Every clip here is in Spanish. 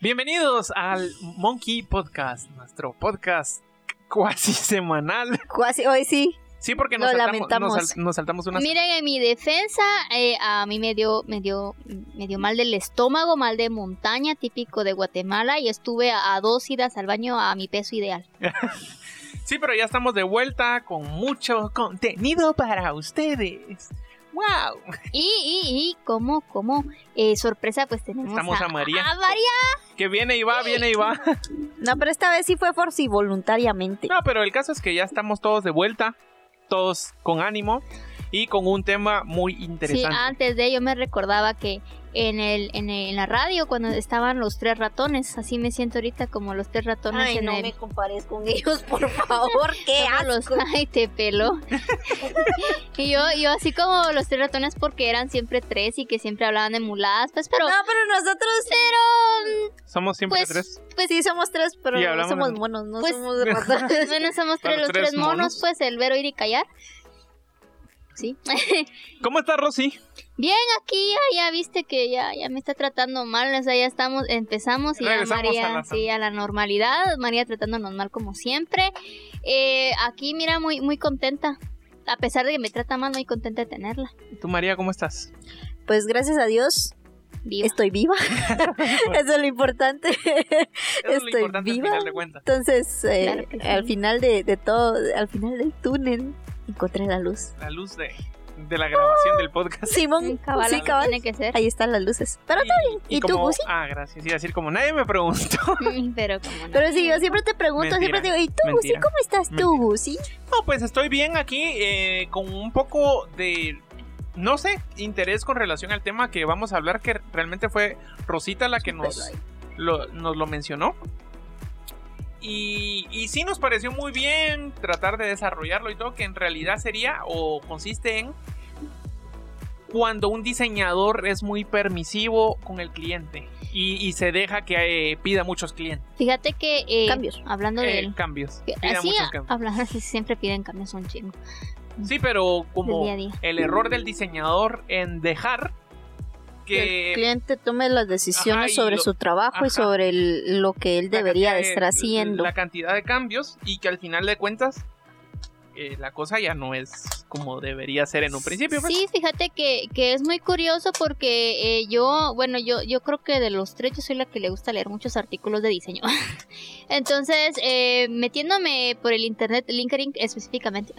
Bienvenidos al Monkey Podcast, nuestro podcast cuasi semanal. Cuasi, hoy sí. Sí, porque nos, Lo saltamos, lamentamos. nos sal- nos saltamos una Miren, en mi defensa, eh, a mí me dio, me, dio, me dio mal del estómago, mal de montaña, típico de Guatemala, y estuve a, a dos idas al baño a mi peso ideal. Sí, pero ya estamos de vuelta con mucho contenido para ustedes. ¡Wow! Y, y, y como, como eh, sorpresa, pues tenemos Estamos a María. A María. Que viene y va, viene y va. No, pero esta vez sí fue por si voluntariamente. No, pero el caso es que ya estamos todos de vuelta, todos con ánimo y con un tema muy Sí, interesante. antes de ello me recordaba que en el, en el- en la radio cuando estaban los tres ratones, así me siento ahorita como los tres ratones Ay, en no el me compares con ellos, por favor. Qué Todos los asco. ay te peló y yo yo así como los tres ratones porque eran siempre tres y que siempre hablaban de muladas pues pero No, pero nosotros pero Somos siempre pues tres. pues sí somos tres, pero no somos de- monos, no Pues- somos ratones. bueno somos tres Los los tres tres monos, monos. pues el ver oír y callar sí ¿Cómo está Rosy? Bien aquí ya, ya viste que ya ya me está tratando mal o sea ya estamos empezamos y ya María a la- sí a la normalidad María tratándonos mal como siempre Eh, aquí mira muy muy contenta a pesar de que me trata mal muy contenta de tenerla ¿Tú, María, cómo estás? Pues gracias a Dios viva estoy viva. Eso es lo importante. Eso es lo Estoy importante viva. al final de cuentas. Entonces, eh, Claro que sí. al final de, de todo, al final del túnel, encontré la luz. La luz de, de la grabación del podcast. Simón, Cabal, sí, cabal. tiene que ser. Ahí están las luces. Pero, y, ¿Y tú, Gusi? Ah, gracias. Iba a decir, como nadie me preguntó. Pero como no. pero sí, yo siempre te pregunto, Mentira, siempre te digo, ¿y tú, Gusi? ¿Cómo estás tú. Gusi? No, pues estoy bien aquí eh, con un poco de, no sé, interés con relación al tema que vamos a hablar, que realmente fue Rosita la que nos lo, nos lo mencionó. Y, y sí nos pareció muy bien tratar de desarrollarlo y todo, que en realidad sería o consiste en cuando un diseñador es muy permisivo con el cliente y, y se deja que eh, pida muchos clientes, Fíjate que eh, Cambios. hablando eh, de cambios. que pida así cambios. hablando así siempre piden cambios un chingo Sí, pero como día día. el error del diseñador en dejar Que el que cliente tome las decisiones Ajá, sobre lo- su trabajo Ajá. y sobre el- lo que él debería de estar haciendo. la cantidad de cambios y que al final de cuentas eh, la cosa ya no es como debería ser en un principio. pues. Sí, fíjate que, que es muy curioso porque eh, yo, bueno, yo, yo creo que de los tres yo soy la que le gusta leer muchos artículos de diseño. Entonces, eh, metiéndome por el internet, LinkedIn específicamente,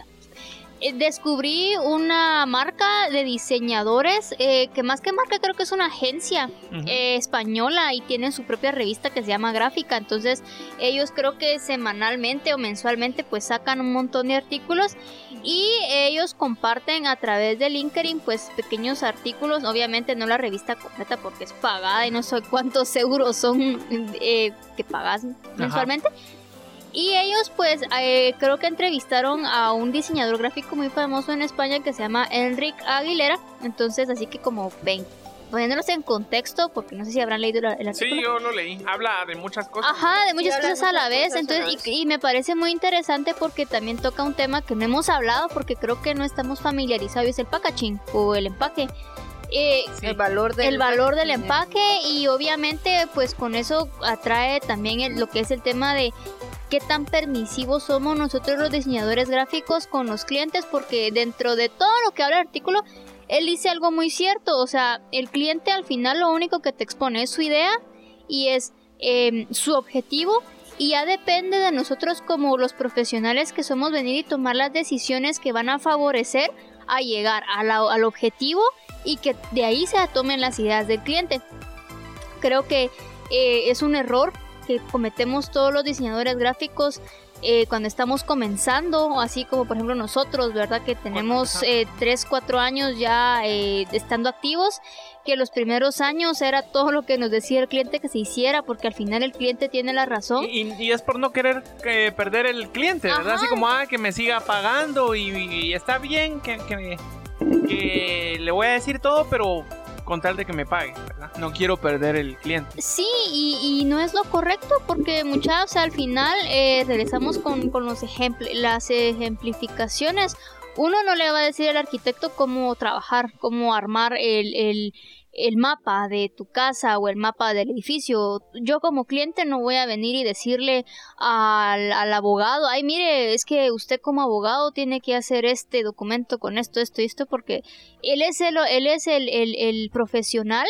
descubrí una marca de diseñadores eh, que más que marca creo que es una agencia eh, española y tienen su propia revista que se llama Gráfica. Entonces ellos creo que semanalmente o mensualmente pues sacan un montón de artículos y ellos comparten a través de LinkedIn pues pequeños artículos. Obviamente no la revista completa porque es pagada y no sé cuántos euros son eh, que pagas mensualmente. Y ellos pues eh, creo que entrevistaron a un diseñador gráfico muy famoso en España que se llama Enric Aguilera. Entonces así que como ven, poniéndolos en contexto, porque no sé si habrán leído la- el artículo. Sí, yo lo leí. Habla de muchas cosas. Ajá, de muchas de cosas a la vez. Entonces, y, y me parece muy interesante porque también toca un tema que no hemos hablado porque creo que no estamos familiarizados, es el packaging o el empaque. Eh, Sí. El valor del, el valor del empaque y obviamente pues con eso atrae también el- lo que es el tema de qué tan permisivos somos nosotros los diseñadores gráficos con los clientes porque dentro de todo lo que habla el artículo él dice algo muy cierto o sea el cliente al final lo único que te expone es su idea y es eh, su objetivo y ya depende de nosotros como los profesionales que somos venir y tomar las decisiones que van a favorecer a llegar al objetivo y que de ahí se tomen las ideas del cliente. Creo que eh, es un error que cometemos todos los diseñadores gráficos eh, cuando estamos comenzando, así como por ejemplo nosotros, ¿verdad? Que tenemos Ajá. eh, 3, 4 años ya eh, estando activos, que los primeros años era todo lo que nos decía el cliente que se hiciera, porque al final el cliente tiene la razón. Y, es por no querer eh, perder el cliente, ¿verdad? Ajá. Así como, ah, que me siga pagando y, y está bien que, que, que le voy a decir todo, pero con tal de que me pague, ¿verdad? No quiero perder el cliente. Sí, y, y no es lo correcto porque muchas, o sea, al final eh, regresamos con, con los ejemplos, las ejemplificaciones uno no le va a decir al arquitecto cómo trabajar, cómo armar el, el, el mapa de tu casa o el mapa del edificio. Yo como cliente no voy a venir y decirle al, al, abogado, ay mire, es que usted como abogado tiene que hacer este documento con esto, esto y esto, porque él es el, él es el, el, el profesional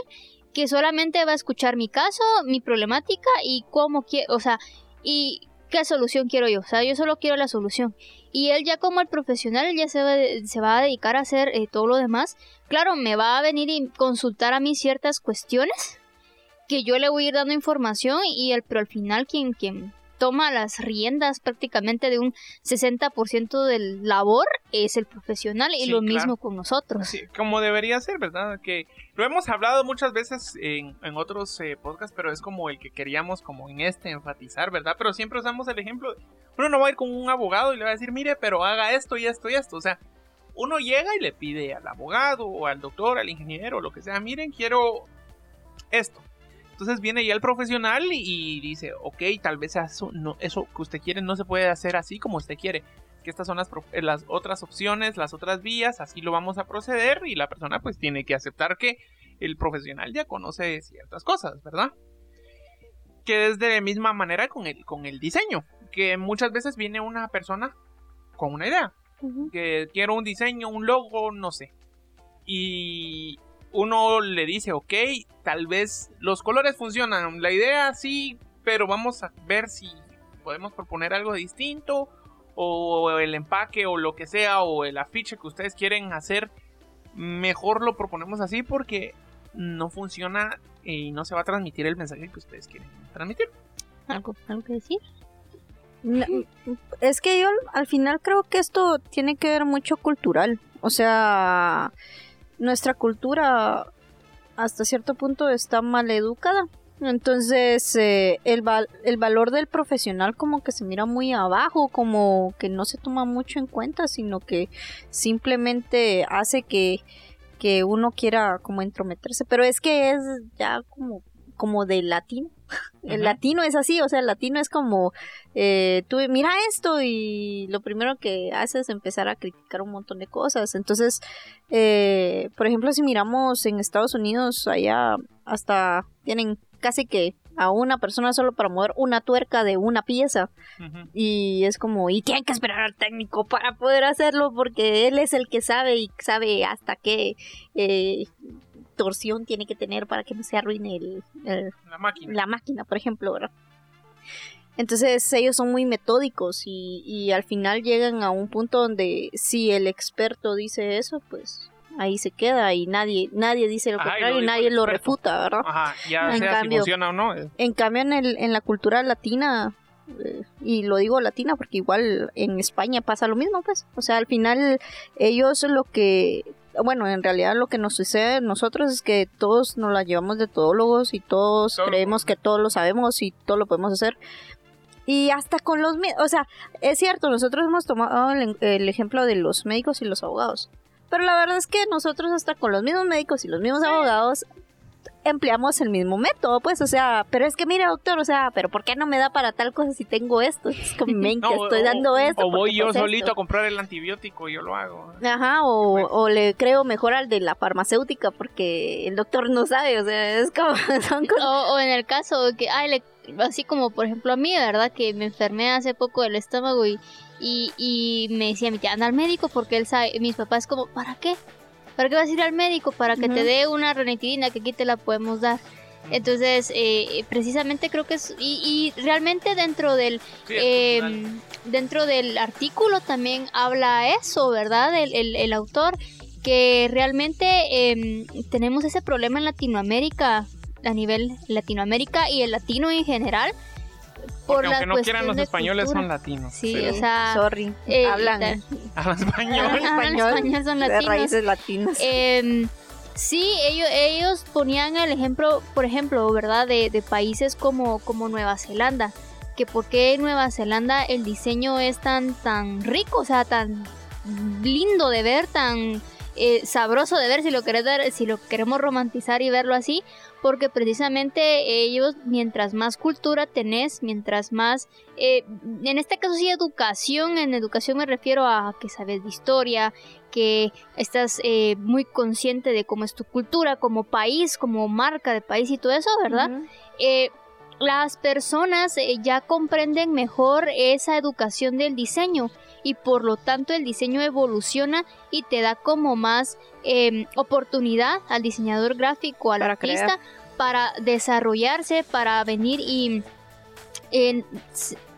que solamente va a escuchar mi caso, mi problemática y cómo quiero, o sea, y qué solución quiero yo. O sea, yo solo quiero la solución. Y él ya como el profesional ya se va, se va a dedicar a hacer eh, todo lo demás. Claro, me va a venir y consultar a mí ciertas cuestiones que yo le voy a ir dando información y el, pero al final quien, quien toma las riendas prácticamente de un 60% del labor es el profesional y Sí, lo claro. mismo con nosotros. Sí, como debería ser, ¿verdad? Que lo hemos hablado muchas veces en, en otros eh, podcasts, pero es como el que queríamos como en este enfatizar, ¿verdad? Pero siempre usamos el ejemplo, de- uno no va a ir con un abogado y le va a decir, mire, pero haga esto y esto y esto, o sea, uno llega y le pide al abogado o al doctor, al ingeniero, lo que sea, miren, quiero esto. Entonces viene ya el profesional y, y dice, ok, tal vez eso, no, eso que usted quiere no se puede hacer así como usted quiere que estas son las, eh, las otras opciones, las otras vías, así lo vamos a proceder y la persona pues tiene que aceptar que el profesional ya conoce ciertas cosas, ¿verdad? Que es de la misma manera con el, con el diseño, que muchas veces viene una persona con una idea, Ujú. que quiero un diseño, un logo, no sé. Y uno le dice, ok, tal vez los colores funcionan, la idea sí, pero vamos a ver si podemos proponer algo distinto o el empaque o lo que sea o el afiche que ustedes quieren hacer, mejor lo proponemos así porque no funciona y no se va a transmitir el mensaje que ustedes quieren transmitir. ¿Algo, algo que decir? Es que yo al final creo que esto tiene que ver mucho cultural. O sea, nuestra cultura hasta cierto punto está mal educada. Entonces, eh, el, el valor del profesional como que se mira muy abajo, como que no se toma mucho en cuenta, sino que simplemente hace que, que uno quiera como entrometerse. Pero es que es ya como, como de latino. El latino es así, o sea, el latino es como, eh, tú mira esto y lo primero que haces es empezar a criticar un montón de cosas. Entonces, eh, por ejemplo, si miramos en Estados Unidos, allá hasta tienen casi que a una persona solo para mover una tuerca de una pieza. Y es como y tienen que esperar al técnico para poder hacerlo porque él es el que sabe y sabe hasta qué eh, torsión tiene que tener para que no se arruine el- el, La máquina. la máquina, por ejemplo, ¿verdad? Entonces ellos son muy metódicos y, y al final llegan a un punto donde si el experto dice eso, pues ahí se queda y nadie nadie dice lo Ajá, contrario y nadie lo refuta, ¿verdad? Ajá, ya En sea cambio- si funciona o no. eh, En cambio, en, el, en la cultura latina, eh, y lo digo latina porque igual en España pasa lo mismo, pues. O sea, al final ellos lo que, bueno, en realidad lo que nos sucede a nosotros es que todos nos la llevamos de todólogos y todos Todo. creemos que todo lo sabemos y todo lo podemos hacer. Y hasta con los... O sea, es cierto, nosotros hemos tomado el, el ejemplo de los médicos y los abogados. Pero la verdad es que nosotros hasta con los mismos médicos y los mismos abogados empleamos el mismo método, pues, o sea, pero es que mira, doctor, o sea, pero ¿por qué no me da para tal cosa si tengo esto? Es como, men, que no, estoy o- dando esto. O voy yo solito esto. a comprar el antibiótico y yo lo hago. Ajá, o, o le creo mejor al de la farmacéutica porque el doctor no sabe, o sea, es como, son cosas... O, o en el caso de que, ay, le- así como por ejemplo a mí, ¿verdad? Que me enfermé hace poco del estómago y, y, y me decía mi tía, anda al médico porque él sabe, mis papás como, ¿para qué? ¿Para qué vas a ir al médico? Para que te dé una ranitidina que aquí te la podemos dar. Entonces, eh, precisamente creo que es, y, y realmente dentro del, Sí, eh, dentro del artículo también habla eso, ¿verdad? El, el- el autor, que realmente eh, tenemos ese problema en Latinoamérica, a nivel Latinoamérica y el latino en general. Por Porque aunque no quieran los de españoles cultura. son latinos. Sí, pero- o sea, sorry, eh, hablan Hablan español. hablan español, español, son de latinos. raíces latinas. Em, sí, ellos, ellos ponían el ejemplo, por ejemplo, ¿verdad? De, de países como, como Nueva Zelanda. Que por qué en Nueva Zelanda el diseño es tan, tan rico, o sea, tan lindo de ver, tan eh, sabroso de ver si lo, querés dar, si lo queremos romantizar y verlo así, porque precisamente ellos, mientras más cultura tenés, mientras más, eh, en este caso sí educación, en educación me refiero a que sabes de historia, que estás eh, muy consciente de cómo es tu cultura como país, como marca de país y todo eso, ¿verdad? las personas ya comprenden mejor esa educación del diseño y por lo tanto el diseño evoluciona y te da como más em, oportunidad al diseñador gráfico, al artista, para desarrollarse, para venir y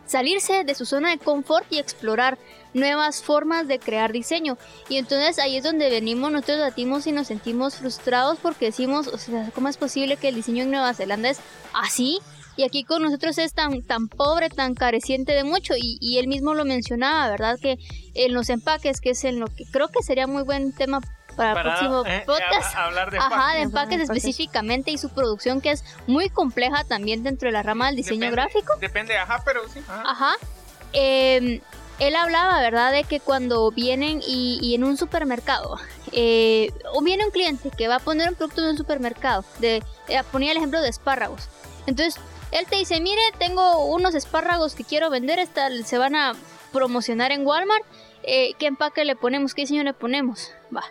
salirse de su zona de confort y explorar nuevas formas de crear diseño. Y entonces ahí es donde venimos, nosotros latimos y nos sentimos frustrados porque decimos, o sea, ¿cómo es posible que el diseño en Nueva Zelanda es así? y aquí con nosotros es tan, tan pobre, tan careciente de mucho y, él mismo lo mencionaba, ¿verdad? Que en los empaques, que es en lo que creo que sería muy buen tema para, el próximo eh, podcast. hablar de empaques. Ajá, de empaques específicamente y su producción que es muy compleja también dentro de la rama del diseño gráfico. Depende, ajá, pero sí. Ajá. Em, él hablaba, ¿verdad? De que cuando vienen y, en un supermercado, eh, o viene un cliente que va a poner un producto en un supermercado, de, eh, ponía el ejemplo de espárragos. Entonces él te dice, mire, tengo unos espárragos que quiero vender, esta, se van a promocionar en Walmart. Eh, ¿Qué empaque le ponemos? ¿Qué diseño le ponemos? Va.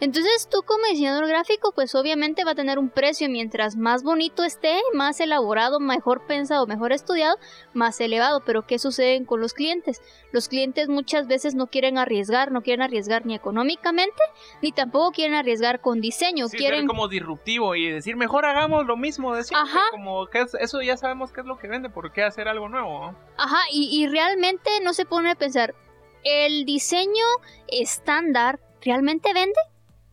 Entonces tú como diseñador gráfico pues obviamente va a tener un precio mientras más bonito esté, más elaborado, mejor pensado, mejor estudiado, más elevado. Pero ¿qué sucede con los clientes? Los clientes muchas veces no quieren arriesgar, no quieren arriesgar ni económicamente, ni tampoco quieren arriesgar con diseño. quieren como disruptivo y decir mejor hagamos lo mismo decir Ajá. Como que eso ya sabemos qué es lo que vende, ¿por qué hacer algo nuevo? Ajá, y, y realmente no se pone a pensar, ¿el diseño estándar realmente vende?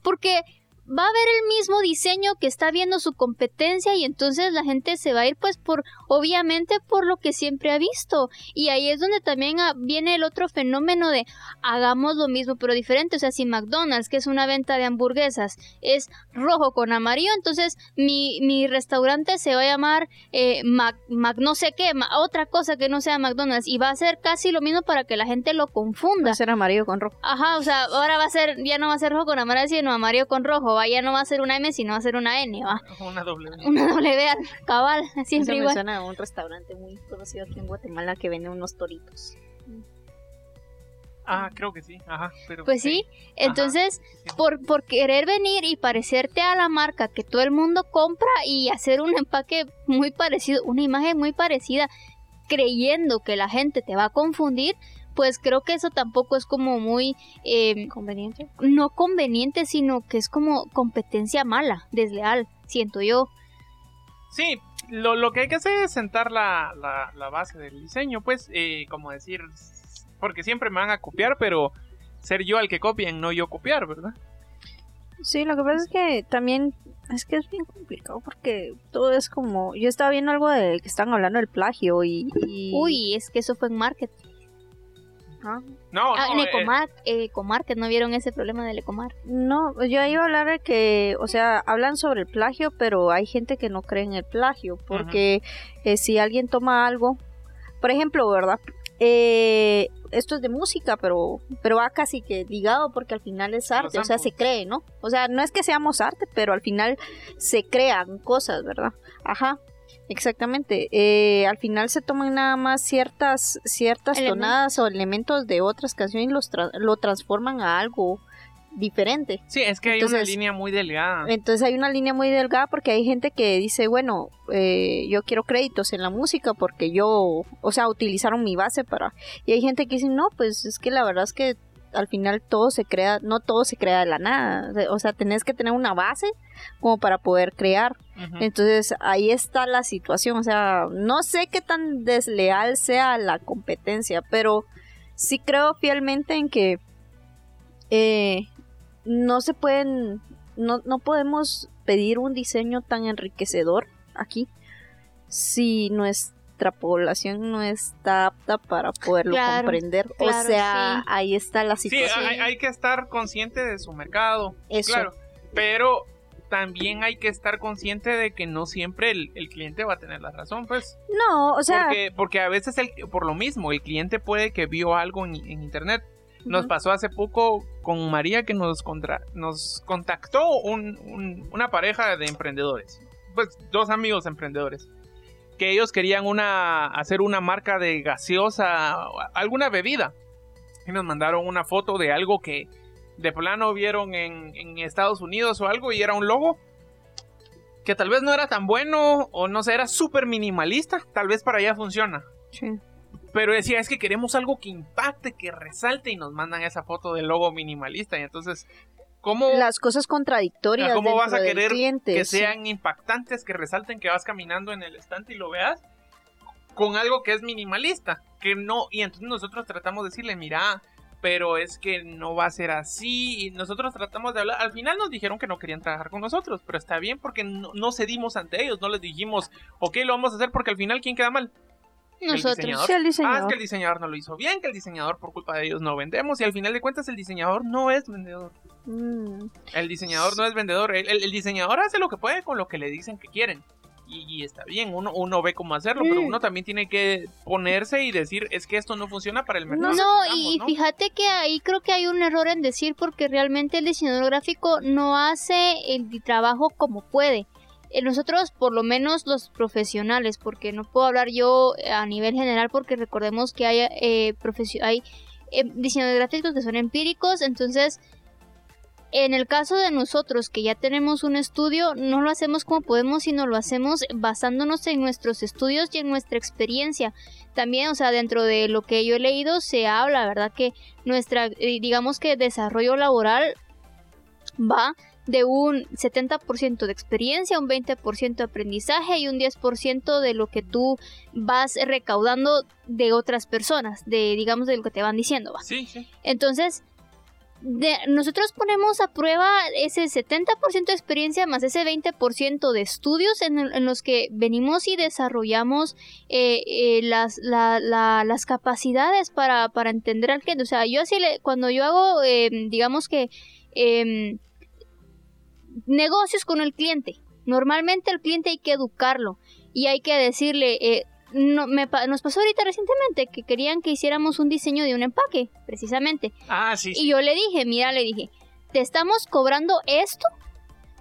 Porque va a haber el mismo diseño que está viendo su competencia y entonces la gente se va a ir pues por obviamente por lo que siempre ha visto. Y ahí es donde también ah, viene el otro fenómeno de hagamos lo mismo pero diferente. O sea si McDonald's que es una venta de hamburguesas es rojo con amarillo entonces mi, mi restaurante se va a llamar eh, Mac, no sé qué otra cosa que no sea McDonald's. Y va a ser casi lo mismo para que la gente lo confunda. Va a ser amarillo con rojo. Ajá o sea ahora va a ser ya no va a ser rojo con amarillo sino amarillo con rojo ya no va a ser una M, sino va a ser una N, ¿va? Una W. Una W cabal, siempre igual. Me suena a un restaurante muy conocido aquí en Guatemala que vende unos toritos. Ah, creo que sí, ajá. Pero, pues sí, entonces, Por, por querer venir y parecerte a la marca que todo el mundo compra y hacer un empaque muy parecido, una imagen muy parecida, creyendo que la gente te va a confundir, pues creo que eso tampoco es como muy em, conveniente. No conveniente, sino que es como competencia mala, desleal, siento yo. Sí, lo, lo que hay que hacer es sentar la, la, base del diseño, pues, eh, como decir, porque siempre me van a copiar, pero ser yo el que copien, no yo copiar, ¿verdad? Sí, lo que pasa es que también es que es bien complicado porque todo es como yo estaba viendo algo de que están hablando del plagio y, y... uy es que eso fue en marketing no, ah, en Ecomar, eh, que no vieron ese problema del Ecomar. No, yo iba a hablar de que, o sea, hablan sobre el plagio, pero hay gente que no cree en el plagio, porque eh, si alguien toma algo, por ejemplo, ¿verdad? Eh, esto es de música, pero, pero va casi que ligado porque al final es arte, o sea, se cree, ¿no? O sea, no es que seamos arte, pero al final se crean cosas, ¿verdad? Ajá. Exactamente. Eh, al final se toman nada más ciertas, ciertas tonadas o elementos de otras canciones y los lo transforman a algo diferente. Sí, es que hay una línea muy delgada. Entonces hay una línea muy delgada porque hay gente que dice, bueno, eh, yo quiero créditos en la música porque yo, o sea, utilizaron mi base para... Y hay gente que dice, no, pues es que la verdad es que al final todo se crea, no todo se crea de la nada, o sea, tenés que tener una base como para poder crear. Entonces ahí está la situación, o sea, no sé qué tan desleal sea la competencia, pero sí creo fielmente en que eh, no se pueden, no, no podemos pedir un diseño tan enriquecedor aquí si no es nuestra población no está apta para poderlo comprender. o sea, ahí está la situación. Sí, hay, que estar consciente de su mercado. Eso. Claro. Pero también hay que estar consciente de que no siempre el, cliente va a tener la razón, pues. No, o sea. Porque, porque a veces, el, por lo mismo, el cliente puede que vio algo en, internet Nos pasó hace poco con María que nos, contra- nos contactó un- un- una pareja de emprendedores. Pues dos amigos emprendedores. Que ellos querían una, hacer una marca de gaseosa, alguna bebida. Y nos mandaron una foto de algo que de plano vieron en, en Estados Unidos o algo y era un logo que tal vez no era tan bueno o no sé, era súper minimalista. Tal vez para allá funciona. Sí. Pero decía, es que queremos algo que impacte, que resalte y nos mandan esa foto del logo minimalista. Y entonces, ¿cómo, Las cosas contradictorias ¿Cómo vas a querer cliente, que sí. sean impactantes, que resalten, que vas caminando en el estante y lo veas? Con algo que es minimalista, que no, y entonces nosotros tratamos de decirle, mira, pero es que no va a ser así, y nosotros tratamos de hablar, al final nos dijeron que no querían trabajar con nosotros, pero está bien porque no, no cedimos ante ellos, no les dijimos, ok, lo vamos a hacer porque al final, ¿quién queda mal? Nosotros. diseñador. Sí, el Ah, es que el diseñador no lo hizo bien, que el diseñador por culpa de ellos no vendemos, y al final de cuentas el diseñador no es vendedor. Mm, El diseñador no es vendedor. El, el- el diseñador hace lo que puede con lo que le dicen que quieren. Y, y está bien, uno, uno ve cómo hacerlo, pero uno también tiene que ponerse y decir, es que esto no funciona para el mercado. No, estamos, y, fíjate que ahí creo que hay un error en decir porque realmente el diseñador gráfico no hace el trabajo como puede. Eh, Nosotros, por lo menos los profesionales, porque no puedo hablar yo eh, a nivel general porque recordemos que hay, eh, hay eh, diseñadores gráficos que son empíricos, entonces en el caso de nosotros que ya tenemos un estudio, no lo hacemos como podemos, sino lo hacemos basándonos en nuestros estudios y en nuestra experiencia. También, o sea, dentro de lo que yo he leído se habla, ¿verdad? Que nuestra, eh, digamos que desarrollo laboral va de un 70% de experiencia, un 20% de aprendizaje y un 10% de lo que tú vas recaudando de otras personas, de digamos de lo que te van diciendo, ¿va? Sí, sí. Entonces, de- nosotros ponemos a prueba ese 70% de experiencia más ese 20% de estudios en, los que venimos y desarrollamos eh, eh, las, la- la- las capacidades para, para entender al cliente. O sea, yo así, le- cuando yo hago, eh, digamos que, em, negocios con el cliente, normalmente al cliente hay que educarlo y hay que decirle... eh, no, me, nos pasó ahorita recientemente que querían que hiciéramos un diseño de un empaque, precisamente. Ah, sí, Y sí. yo le dije, mira, le dije, te estamos cobrando esto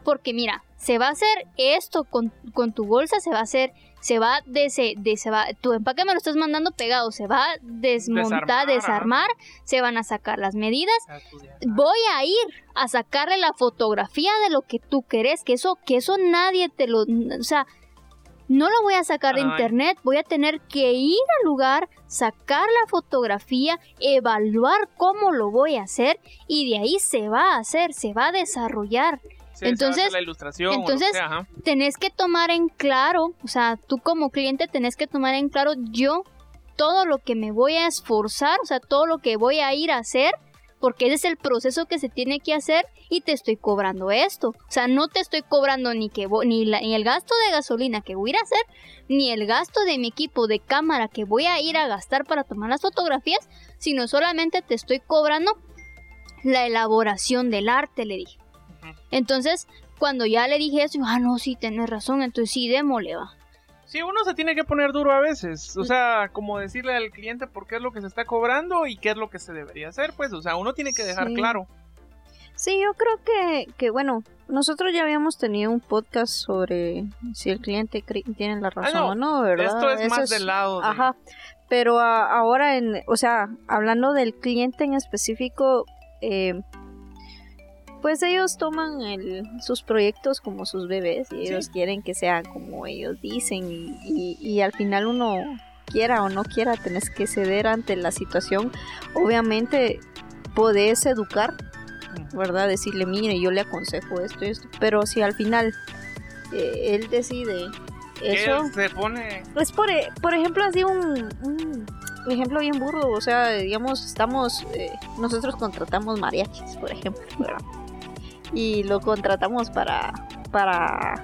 porque mira, se va a hacer esto con, con tu bolsa, se va a hacer, se va de, se, de se va, tu empaque me lo estás mandando pegado, se va a desmontar, Desarmar, desarmar, se van a sacar las medidas. A estudiar. Voy a ir a sacarle la fotografía de lo que tú querés, que eso, que eso nadie te lo, o sea, no lo voy a sacar de Ay. internet, voy a tener que ir al lugar, sacar la fotografía, evaluar cómo lo voy a hacer y de ahí se va a hacer, se va a desarrollar. Sí, entonces- la ilustración o entonces- sea. Tenés que tomar en claro, o sea, tú como cliente tenés que tomar en claro yo todo lo que me voy a esforzar, o sea, todo lo que voy a ir a hacer, porque ese es el proceso que se tiene que hacer y te estoy cobrando esto. O sea, no te estoy cobrando ni que ni, la- ni el gasto de gasolina que voy a ir a hacer, ni el gasto de mi equipo de cámara que voy a ir a gastar para tomar las fotografías, sino solamente te estoy cobrando la elaboración del arte, le dije. Entonces, cuando ya le dije eso, ah, no, sí, tenés razón, entonces sí, démosle, va. Sí, uno se tiene que poner duro a veces. O sea, como decirle al cliente por qué es lo que se está cobrando y qué es lo que se debería hacer, pues. O sea, uno tiene que dejar Sí. claro. Sí, yo creo que, que, bueno, nosotros ya habíamos tenido un podcast sobre si el cliente tiene la razón Ah, no, o no, ¿verdad? Esto es Eso más del lado de... Ajá, pero a- ahora, en, o sea, hablando del cliente en específico, eh, pues ellos toman el- sus proyectos como sus bebés y Sí. ellos quieren que sean como ellos dicen y, y- y al final uno quiera o no quiera tenés que ceder ante la situación. Obviamente podés educar, ¿verdad? Decirle, mire, yo le aconsejo esto y esto, pero si al final eh, él decide eso... se pone... Es por, e- por ejemplo, así un, un ejemplo bien burdo. O sea, digamos, estamos. eh, nosotros contratamos mariachis, por ejemplo, ¿verdad? Y lo contratamos para. para.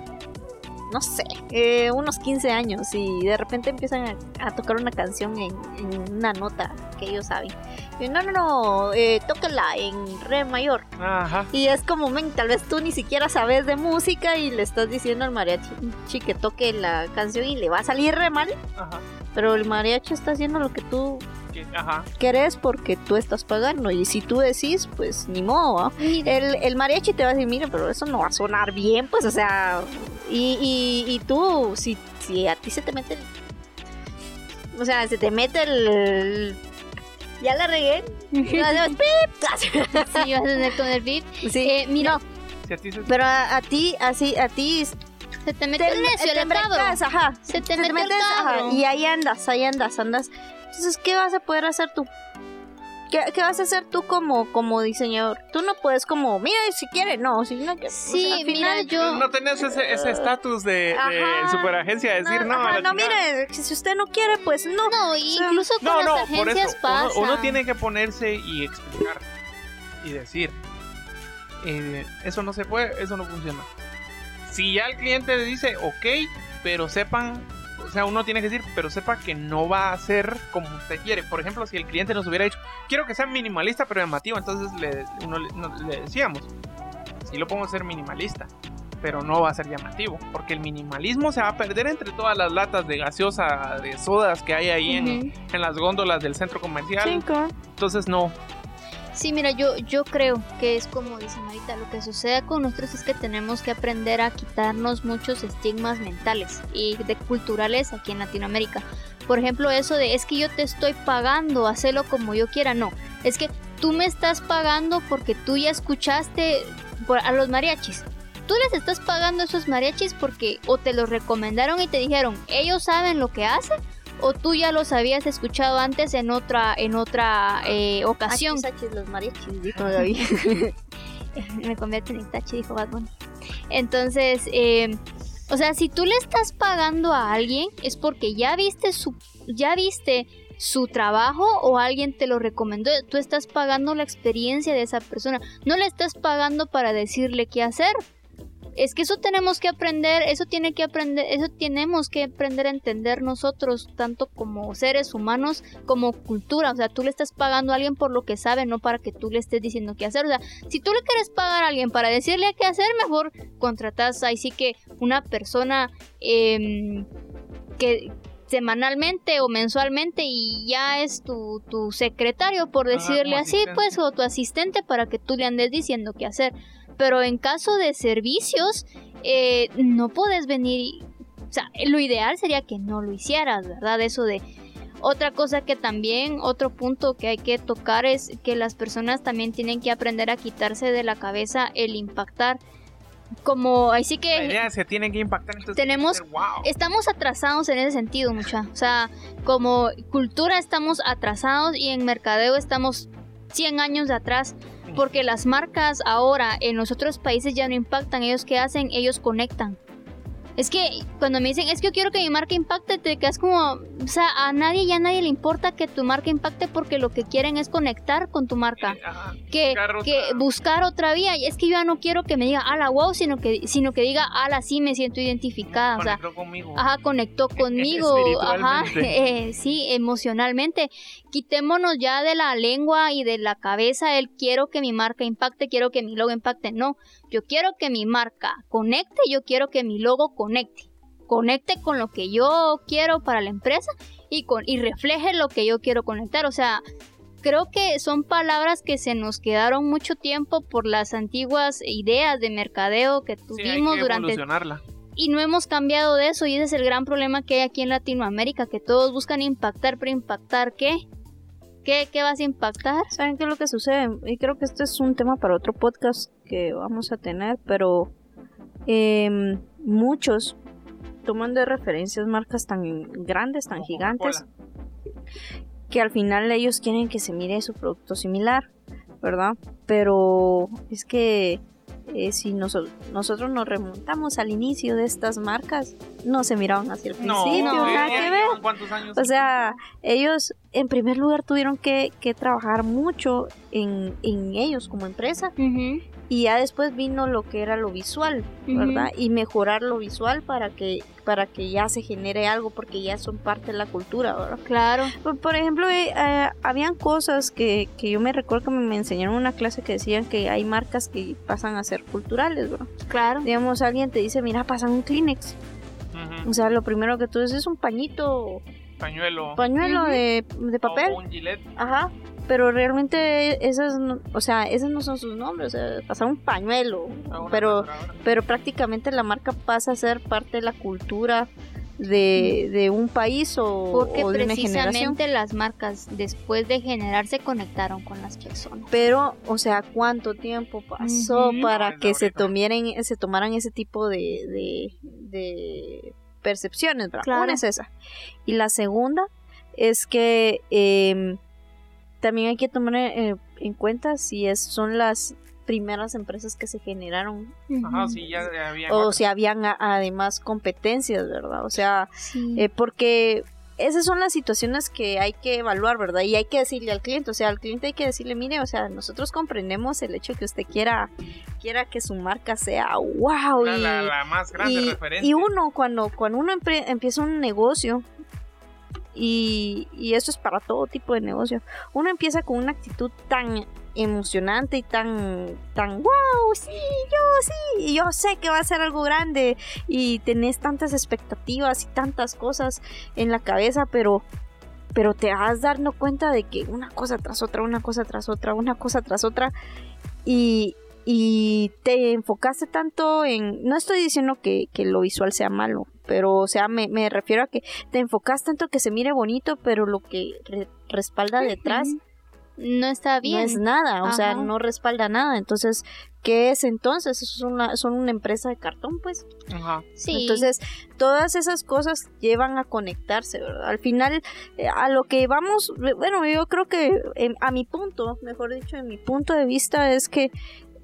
no sé, eh, unos 15 años. Y de repente empiezan a, a tocar una canción en, en una nota que ellos saben. Y, no, no, no, eh, tócala en re mayor. Ajá. Y es como, men, tal vez tú ni siquiera sabes de música y le estás diciendo al mariachi que toque la canción y le va a salir re mal. Ajá. Pero el mariachi está haciendo lo que tú Que- Ajá. querés porque tú estás pagando y si tú decís, pues ni modo. ¿va? El, el mariachi te va a decir, mire, pero eso no va a sonar bien, pues, o sea, y, y, y tú, si, si a ti se te mete el... O sea, se te mete el... Ya la regué. pip. Sí, vas a tener con el beat. Sí, Eh, mira, no, Si a ti se- pero a, a ti, así, a ti... se te mete Te, el necio, te el cabro. embrecas, ajá. Se te Se mete te el cabro. y ahí andas, ahí andas, andas. Entonces, ¿qué vas a poder hacer tú? ¿Qué, qué vas a hacer tú como, como diseñador? Tú no puedes como, mira, si quiere, no, si no que o Sí, sea, al mira, final- yo... No tenés ese ese estatus de, de Ajá. superagencia, de decir no. ajá, a la no, chingada". mire, si usted no quiere, pues no. No, incluso con No, no, las por agencias eso. pasa. Uno, uno tiene que ponerse y explicar y decir, eh, eso no se puede, eso no funciona. Si ya el cliente dice, ok, pero sepan, o sea, uno tiene que decir, pero sepa que no va a ser como usted quiere. Por ejemplo, si el cliente nos hubiera dicho, quiero que sea minimalista pero llamativo, entonces le, uno le- no- le decíamos, sí lo podemos hacer minimalista. Pero no va a ser llamativo, porque el minimalismo se va a perder entre todas las latas de gaseosa, de sodas que hay ahí en, en las góndolas del centro comercial. Cinco. Entonces no. Sí, mira, yo, yo creo que es como dicen ahorita, lo que sucede con nosotros es que tenemos que aprender a quitarnos muchos estigmas mentales y de culturales aquí en Latinoamérica. Por ejemplo, eso de es que yo te estoy pagando, hacerlo como yo quiera, no. Es que tú me estás pagando porque tú ya escuchaste por- a los mariachis. Tú les estás pagando a esos mariachis porque o te los recomendaron y te dijeron, ellos saben lo que hacen, o tú ya los habías escuchado antes en otra, en otra eh, ocasión. Achis, achis, los mariachis, dijo Gaby. me convierte en Itachi, dijo Bunny. Entonces, eh, o sea, si tú le estás pagando a alguien es porque ya viste su, ya viste su trabajo o alguien te lo recomendó. Tú estás pagando la experiencia de esa persona. No le estás pagando para decirle qué hacer. Es que eso tenemos que aprender, eso tiene que aprender, eso tenemos que aprender a entender nosotros, tanto como seres humanos, como cultura. O sea, tú le estás pagando a alguien por lo que sabe, no para que tú le estés diciendo qué hacer. O sea, si tú le quieres pagar a alguien para decirle qué hacer, mejor contratas ahí sí que una persona em, que semanalmente o mensualmente y ya es tu, tu secretario, por decirle así, pues, o tu asistente para que tú le andes diciendo qué hacer. Pero en caso de servicios, eh, no puedes venir. o sea, lo ideal sería que no lo hicieras, ¿verdad? Eso de. Otra cosa que también, otro punto que hay que tocar es que las personas también tienen que aprender a quitarse de la cabeza el impactar. Como, así La que idea se tiene que impactar. Entonces, Tenemos- que wow. estamos atrasados en ese sentido, mucha. O sea, como cultura estamos atrasados y en mercadeo estamos 100 años de atrás. Porque las marcas ahora en los otros países ya no impactan. Ellos qué hacen? Ellos conectan. Es que cuando me dicen, es que yo quiero que mi marca impacte, te quedas como, o sea, a nadie ya a nadie le importa que tu marca impacte porque lo que quieren es conectar con tu marca ajá. que, Buscar otra- que buscar otra vía. Y es que yo ya no quiero que me diga, ala, wow, sino que, sino que diga, ala, sí, me siento identificada. O sea, Conectó conmigo. ajá, conectó conmigo, ajá, eh, sí, emocionalmente. Quitémonos ya de la lengua y de la cabeza el quiero que mi marca impacte, quiero que mi logo impacte. No, yo quiero que mi marca conecte, yo quiero que mi logo conecte. Conecte con lo que yo quiero para la empresa y, con, y refleje lo que yo quiero conectar. O sea, creo que son palabras que se nos quedaron mucho tiempo por las antiguas ideas de mercadeo que Sí, tuvimos que durante y no hemos cambiado de eso y ese es el gran problema que hay aquí en Latinoamérica, que todos buscan impactar, pero impactar ¿qué? ¿Qué, qué vas a impactar? ¿Saben qué es lo que sucede? Y creo que este es un tema para otro podcast que vamos a tener, pero em, muchos toman de referencias marcas tan grandes, tan Como gigantes, que al final ellos quieren que se mire su producto similar, ¿verdad? Pero es que eh, si noso- nosotros nos remontamos al inicio de estas marcas, no se miraban hacia el principio, no, nada ya que ver. llevan ¿Cuántos años? O sea, ellos en primer lugar tuvieron que, que trabajar mucho en, en ellos como empresa y ya después vino lo que era lo visual, ¿verdad? Y mejorar lo visual para que para que ya se genere algo porque ya son parte de la cultura, ¿verdad? Claro. Por, por ejemplo, eh, eh, habían cosas que, que yo me recuerdo que me enseñaron en una clase que decían que hay marcas que pasan a ser culturales, ¿verdad? Claro. Digamos, alguien te dice, mira, pasan un Kleenex. O sea, lo primero que tú dices es un pañito Pañuelo. pañuelo de, de papel. O un gilet. Ajá. Pero realmente esas, no- o sea, esos no son sus nombres, o sea, pasar un pañuelo. Pero, pero prácticamente la marca pasa a ser parte de la cultura de, de un país o, Porque o de una generación. precisamente las marcas después de generar se conectaron con las personas. Pero, o sea, ¿cuánto tiempo pasó para No, que se, tomieran, se tomaran ese tipo de, de, de percepciones? ¿verdad? Claro. Una es esa. Y la segunda es que em, también hay que tomar eh, en cuenta si es, son las primeras empresas que se generaron Ajá, sí, ya ya había. o otras. si habían a- además competencias, ¿verdad? O sea, Sí. eh, porque esas son las situaciones que hay que evaluar, ¿verdad? Y hay que decirle al cliente, o sea, al cliente hay que decirle, mire, o sea, nosotros comprendemos el hecho que usted quiera, quiera que su marca sea wow la, y, la- la más grande y, referencia. y uno cuando, cuando uno empieza un negocio y, y eso es para todo tipo de negocio, uno empieza con una actitud tan emocionante y tan tan wow sí yo sí yo sé que va a ser algo grande y tenés tantas expectativas y tantas cosas en la cabeza pero pero te vas dando cuenta de que una cosa tras otra una cosa tras otra una cosa tras otra y y te enfocaste tanto en no estoy diciendo que, que lo visual sea malo pero o sea me, me refiero a que te enfocas tanto que se mire bonito pero lo que re- respalda detrás no está bien. no es nada, o sea, no respalda nada. Entonces, ¿qué es entonces? Eso son una, son una empresa de cartón, pues. Ajá. sí. Entonces, todas esas cosas llevan a conectarse, ¿verdad? Al final, eh, a lo que vamos, bueno, yo creo que em, a mi punto, mejor dicho, en mi punto de vista es que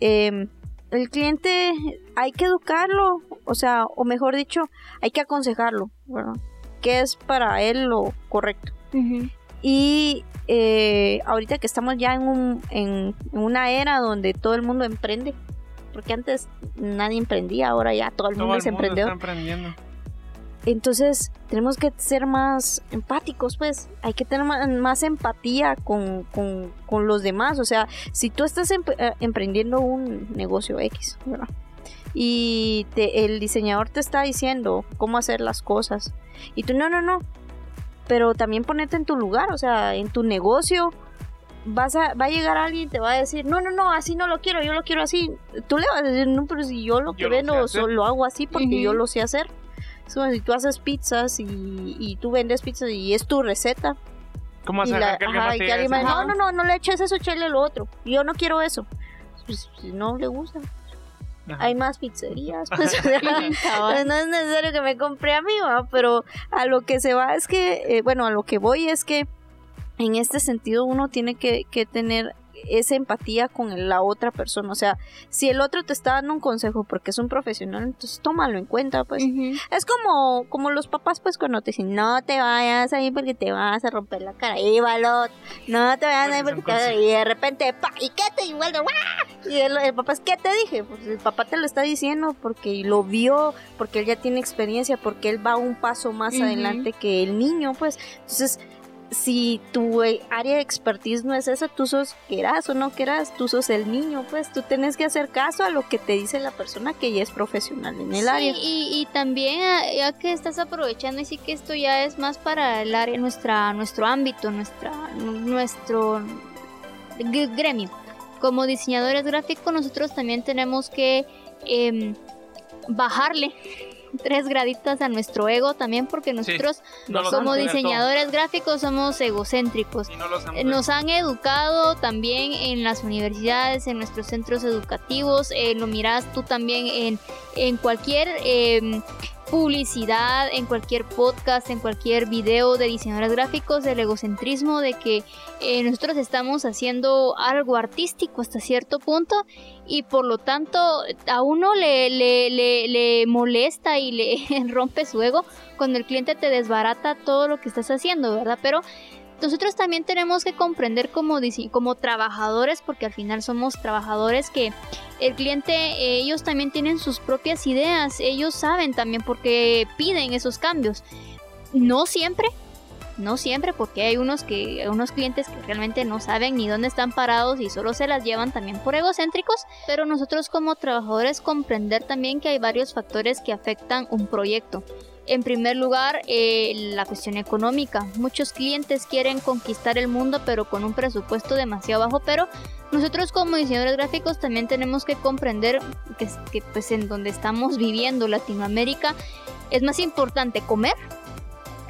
em, el cliente hay que educarlo, o sea, o mejor dicho, hay que aconsejarlo, ¿verdad? ¿Qué es para él lo correcto? Y eh, ahorita que estamos ya en, un, en, en una era donde todo el mundo emprende, porque antes nadie emprendía, ahora ya todo el Todo mundo el es mundo emprendedor. está emprendiendo. Entonces tenemos que ser más empáticos, pues hay que tener más, empatía con, con- con los demás. O sea, si tú estás eh, emprendiendo un negocio X, ¿verdad? Y te- el diseñador te está diciendo cómo hacer las cosas. Y tú, no, no, no. Pero también ponete en tu lugar, o sea, en tu negocio. Vas a, va a llegar alguien y te va a decir, no, no, no, así no lo quiero, yo lo quiero así. Tú le vas a decir, no, pero si yo lo que Yo vendo hacer". so- lo hago así porque yo lo sé hacer. Es como si tú haces pizzas y, y tú vendes pizzas y es tu receta. ¿Cómo Y, la- que ajá, y que alguien más, no, no, no, no le eches eso, echarle lo otro. Yo no quiero eso. Pues, si no le gusta. Ajá. Hay más pizzerías. Pues, sea, no es necesario que me compre a mí, ¿va? pero a lo que se va es que, eh, bueno, a lo que voy es que en este sentido uno tiene que, que tener esa empatía con la otra persona. O sea, si el otro te está dando un consejo porque es un profesional, entonces tómalo en cuenta, pues. Es como, como los papás, pues, cuando te dicen, no te vayas ahí porque te vas a romper la cara. Y balot, no te vayas ahí Porque porque son te... Y de repente, pa, ¿y qué te? ¡guau! Y el, el papá, es, ¿qué te dije? Pues el papá te lo está diciendo porque lo vio, porque él ya tiene experiencia, porque él va un paso más adelante que el niño, pues. Entonces, si tu eh, área de expertise no es esa, tú sos, quieras o no quieras, tú sos el niño, pues tú tienes que hacer caso a lo que te dice la persona que ya es profesional en el Sí, área. Y, y también, ah, ya que estás aprovechando, y sí que esto ya es más para el área, nuestra, nuestro ámbito, nuestra, nuestro gremio. Como diseñadores gráficos, nosotros también tenemos que em, bajarle tres graditas a nuestro ego también, porque nosotros, No del todo. diseñadores gráficos, somos egocéntricos. No Nos han educado también en las universidades, en nuestros centros educativos, eh, lo miras tú también en, en cualquier eh, publicidad, en cualquier podcast, en cualquier video de diseñadores gráficos, el egocentrismo de que eh, nosotros estamos haciendo algo artístico hasta cierto punto y por lo tanto a uno le, le, le, le molesta y le rompe su ego cuando el cliente te desbarata todo lo que estás haciendo, ¿verdad? Pero nosotros también tenemos que comprender como, como trabajadores, porque al final somos trabajadores, que el cliente, eh, ellos también tienen sus propias ideas, ellos saben también por qué piden esos cambios. No siempre, no siempre, porque hay unos que, unos clientes que realmente no saben ni dónde están parados y solo se las llevan también por egocéntricos, pero nosotros como trabajadores comprender también que hay varios factores que afectan un proyecto. En primer lugar, eh, la cuestión económica. Muchos clientes quieren conquistar el mundo, pero con un presupuesto demasiado bajo. Pero nosotros como diseñadores gráficos también tenemos que comprender que, que pues en donde estamos viviendo, Latinoamérica, es más importante comer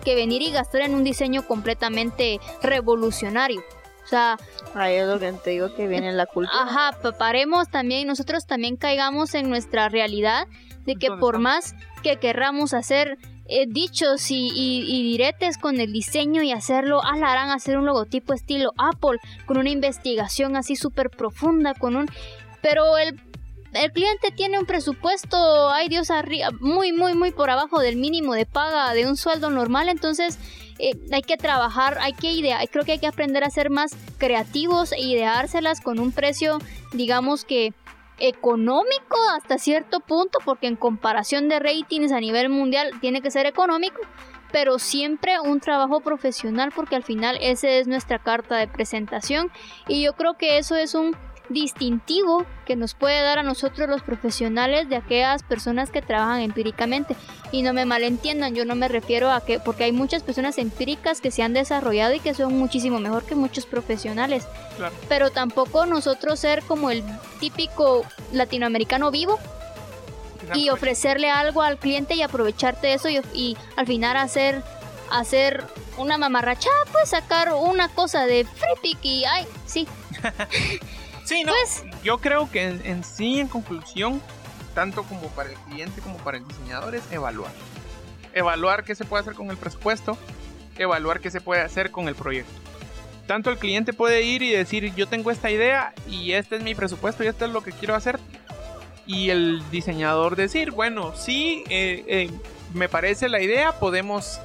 que venir y gastar en un diseño completamente revolucionario. O sea, Ahí es lo que te digo que viene la cultura. Ajá, pa- paremos también, nosotros también caigamos en nuestra realidad de que ¿Dónde por estamos? más que querramos hacer eh, dichos y, y- diretes con el diseño y hacerlo, ah, la harán hacer un logotipo estilo Apple, con una investigación así súper profunda, con un... Pero el, el cliente tiene un presupuesto, ay Dios, arriba, muy, muy, muy por abajo del mínimo de paga de un sueldo normal, entonces eh, hay que trabajar, hay que idear, creo que hay que aprender a ser más creativos e ideárselas con un precio, digamos que económico hasta cierto punto, porque en comparación de ratings a nivel mundial tiene que ser económico, pero siempre un trabajo profesional porque al final ese es nuestra carta de presentación. Y yo creo que eso es un distintivo que nos puede dar a nosotros los profesionales de aquellas personas que trabajan empíricamente. Y no me malentiendan, yo no me refiero a que porque hay muchas personas empíricas que se han desarrollado y que son muchísimo mejor que muchos profesionales, Claro. pero tampoco nosotros ser como el típico latinoamericano vivo y ofrecerle algo al cliente y aprovecharte de eso y, y al final hacer hacer una mamarrachada, pues sacar una cosa de free pick y ay, sí, Sí, no. Pues- yo creo que en, en sí, en conclusión, tanto como para el cliente como para el diseñador, es evaluar. Evaluar qué se puede hacer con el presupuesto, evaluar qué se puede hacer con el proyecto. Tanto el cliente puede ir y decir, yo tengo esta idea y este es mi presupuesto y esto es lo que quiero hacer. Y el diseñador decir, bueno, sí, eh, eh, me parece la idea, podemos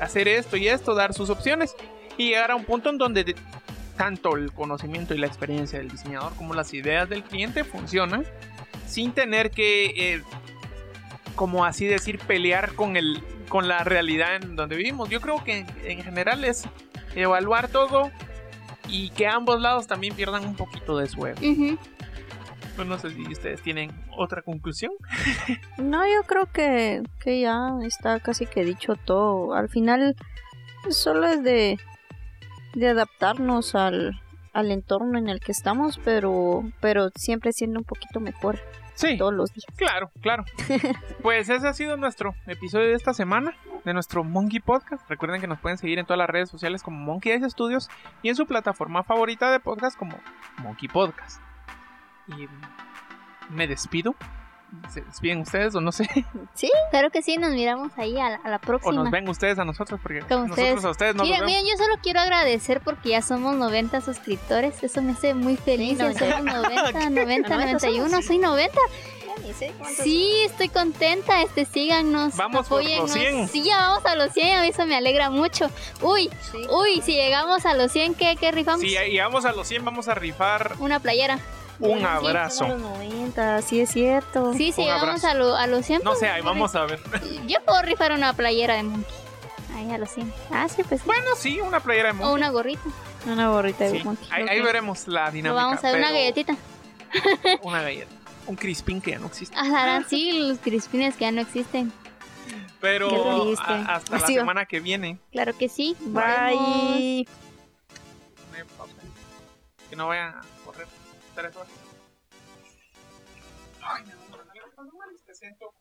hacer esto y esto, dar sus opciones y llegar a un punto en donde de- tanto el conocimiento y la experiencia del diseñador como las ideas del cliente funcionan sin tener que, eh, como así decir, pelear con, el, con la realidad en donde vivimos. Yo creo que en general es evaluar todo y que ambos lados también pierdan un poquito de su ego. Pues no sé si ustedes tienen otra conclusión. No, yo creo que, que ya está casi que dicho todo. Al final solo es de, de adaptarnos al, al entorno en el que estamos, pero, pero siempre siendo un poquito mejor Sí. todos los días. Claro, claro. Pues ese ha sido nuestro episodio de esta semana de nuestro Monkey Podcast. Recuerden que nos pueden seguir en todas las redes sociales como Monkey Eyes Studios y en su plataforma favorita de podcast como Monkey Podcast. Y me despido. ¿Se despiden ustedes o no sé? Claro que sí, nos miramos ahí a la, a la O próxima. nos ven ustedes a nosotros porque Como nosotros ustedes. a ustedes no Miren, vemos. miren, yo solo quiero agradecer porque ya somos 90 suscriptores. Eso me hace muy feliz. ya 90. somos 90, 90, 91. somos, Soy 90. Sí, estoy contenta. Este, síganos. Vamos por los apóyennos. 100. Sí, ya vamos a los 100. A mí eso me alegra mucho. Uy, uy, si llegamos a los 100, ¿qué, qué rifamos? Si llegamos a los 100 vamos a rifar Una playera. Un Sí, abrazo. Los 90, sí es cierto. Sí, Un llegamos abrazo. a, lo- a los 100. No pues, sé, ahí vamos a ver. Yo puedo rifar una playera de Monkey. Ahí a los 100. Ah, sí, pues sí. Bueno, sí, una playera de O Monkey. una gorrita. Una borrita de Sí, monkey. ahí, veremos la Lo dinámica. vamos a ver una galletita. Una galleta. Un crispín que ya no existe. Ah, harán sí, los crispines que ya no existen. Pero Qué triste. a- hasta la va. semana que viene. Claro que sí. Bye. Pausa. Que no vayan tres horas. Ay, me duele la nariz, me siento.